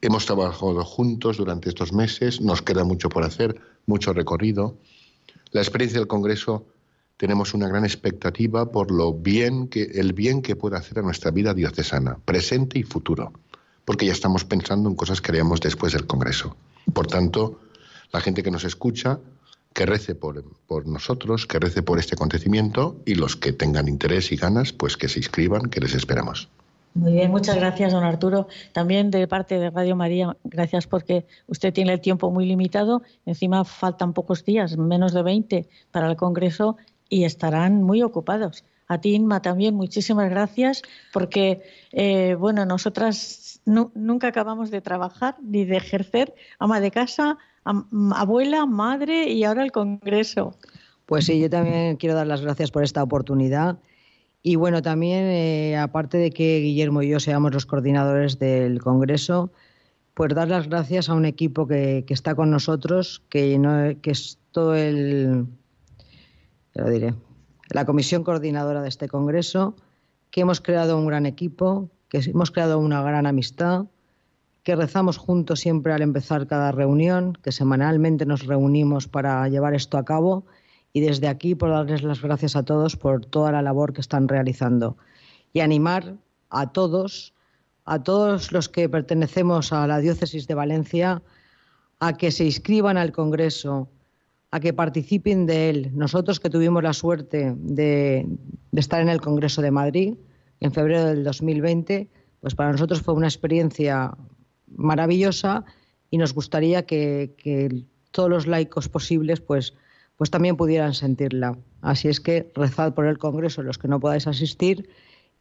Hemos trabajado juntos durante estos meses, nos queda mucho por hacer, mucho recorrido la experiencia del Congreso tenemos una gran expectativa por lo bien que el bien que puede hacer a nuestra vida diocesana, presente y futuro, porque ya estamos pensando en cosas que haremos después del Congreso. Por tanto, la gente que nos escucha, que rece por, por nosotros, que rece por este acontecimiento y los que tengan interés y ganas, pues que se inscriban, que les esperamos. Muy bien, muchas gracias, don Arturo. También de parte de Radio María, gracias porque usted tiene el tiempo muy limitado. Encima faltan pocos días, menos de 20 para el Congreso y estarán muy ocupados. A ti, Inma, también muchísimas gracias porque, eh, bueno, nosotras nunca acabamos de trabajar ni de ejercer. Ama de casa, abuela, madre y ahora el Congreso. Pues sí, yo también quiero dar las gracias por esta oportunidad y bueno, también, eh, aparte de que Guillermo y yo seamos los coordinadores del Congreso, pues dar las gracias a un equipo que, está con nosotros, que, no, que es todo el, lo diré, la comisión coordinadora de este Congreso, que hemos creado un gran equipo, que hemos creado una gran amistad, que rezamos juntos siempre al empezar cada reunión, que semanalmente nos reunimos para llevar esto a cabo y desde aquí por darles las gracias a todos por toda la labor que están realizando y animar a todos, a todos los que pertenecemos a la diócesis de Valencia, a que se inscriban al Congreso, a que participen de él. Nosotros que tuvimos la suerte de, estar en el Congreso de Madrid en febrero del 2020, pues para nosotros fue una experiencia maravillosa y nos gustaría que, que todos los laicos posibles pues pues también pudieran sentirla. Así es que rezad por el Congreso los que no podáis asistir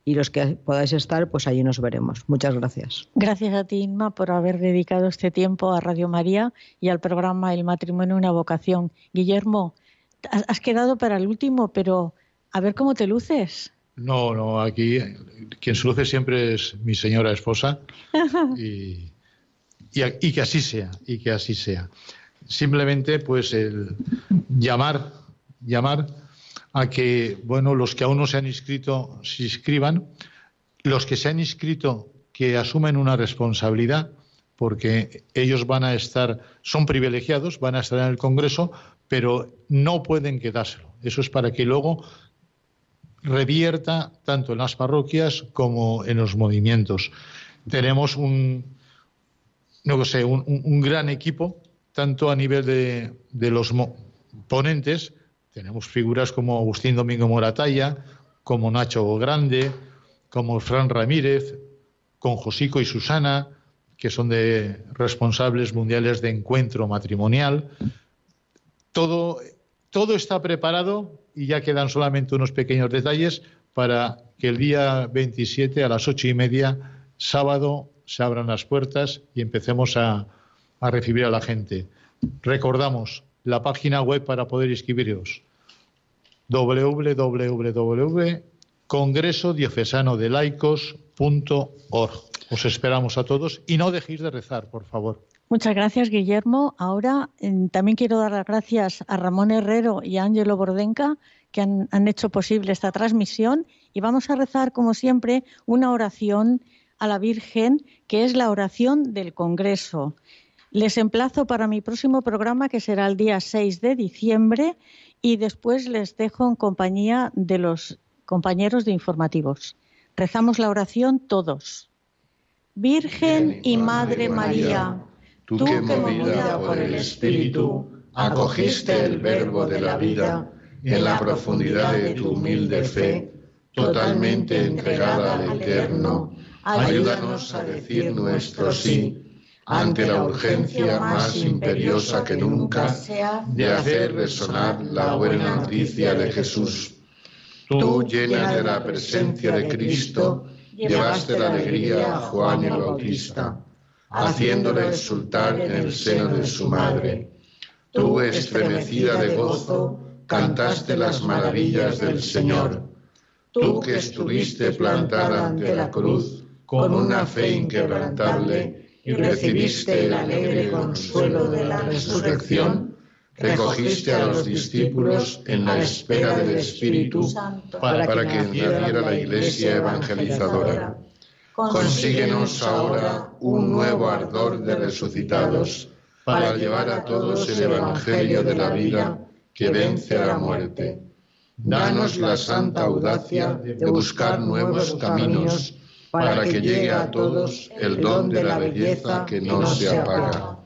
y los que podáis estar, pues allí nos veremos. Muchas gracias. Gracias a ti, Inma, por haber dedicado este tiempo a Radio María y al programa El matrimonio una vocación. Guillermo, has quedado para el último, pero a ver cómo te luces. No, no, aquí quien se luce siempre es mi señora esposa y, y que así sea, y que así sea simplemente pues el llamar, llamar a que, bueno, los que aún no se han inscrito se inscriban, los que se han inscrito que asumen una responsabilidad, porque ellos van a estar, son privilegiados, van a estar en el Congreso, pero no pueden quedárselo. Eso es para que luego revierta tanto en las parroquias como en los movimientos. Tenemos un, no sé, un gran equipo tanto a nivel de, los ponentes, tenemos figuras como Agustín Domingo Moratalla, como Nacho Grande, como Fran Ramírez, con Josico y Susana, que son de responsables mundiales de encuentro matrimonial. Todo, todo está preparado y ya quedan solamente unos pequeños detalles para que el día 27 a las ocho y media, sábado, se abran las puertas y empecemos a, a recibir a la gente. Recordamos la página web para poder inscribiros www.congresodiocesano-de-laicos.org. Os esperamos a todos y no dejéis de rezar, por favor. Muchas gracias, Guillermo. Ahora también quiero dar las gracias a Ramón Herrero y a Ángelo Bordenca, que han, han hecho posible esta transmisión. Y vamos a rezar, como siempre, una oración a la Virgen, que es la oración del Congreso. Les emplazo para mi próximo programa, que será el día 6 de diciembre, y después les dejo en compañía de los compañeros de informativos. Rezamos la oración todos. Virgen y Madre María, tú que movida por el Espíritu acogiste el verbo de la vida en la profundidad de tu humilde fe, totalmente entregada al Eterno, ayúdanos a decir nuestro sí ante la urgencia más imperiosa que nunca de hacer resonar la buena noticia de Jesús. Tú, llena de la presencia de Cristo, llevaste la alegría a Juan el Bautista, haciéndole exultar en el seno de su madre. Tú, estremecida de gozo, cantaste las maravillas del Señor. Tú que estuviste plantada ante la cruz con una fe inquebrantable, y recibiste el alegre consuelo de la resurrección, recogiste a los discípulos en la espera del Espíritu para, que añadiera la Iglesia evangelizadora. Consíguenos ahora un nuevo ardor de resucitados para llevar a todos el Evangelio de la vida que vence a la muerte. Danos la santa audacia de buscar nuevos caminos para que llegue a todos el don de la belleza que no se apaga.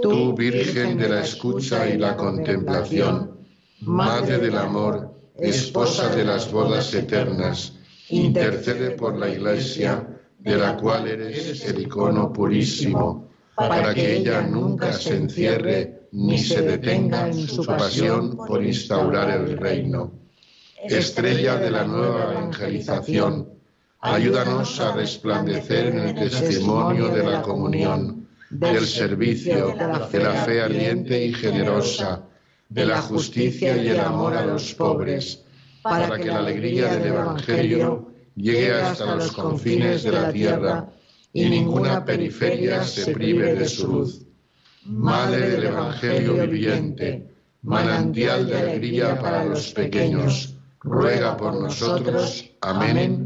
Tú, Virgen de la escucha y la contemplación, Madre del amor, esposa de las bodas eternas, intercede por la Iglesia, de la cual eres el icono purísimo, para que ella nunca se encierre ni se detenga en su pasión por instaurar el reino. Estrella de la nueva evangelización, Ayúdanos a resplandecer en el testimonio de la comunión, del servicio, de la fe ardiente y generosa, de la justicia y el amor a los pobres, para que la alegría del Evangelio llegue hasta los confines de la tierra y ninguna periferia se prive de su luz. Madre del Evangelio viviente, manantial de alegría para los pequeños, ruega por nosotros. Amén.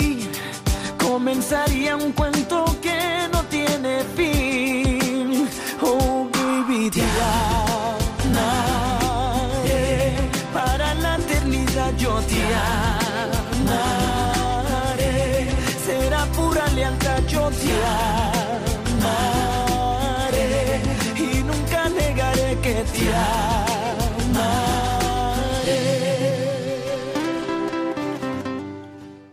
comenzaría un cuento que no tiene fin. Oh, baby, te amaré. Para la eternidad yo te amaré. Será pura lealtad, yo te amaré. Y nunca negaré que te amaré.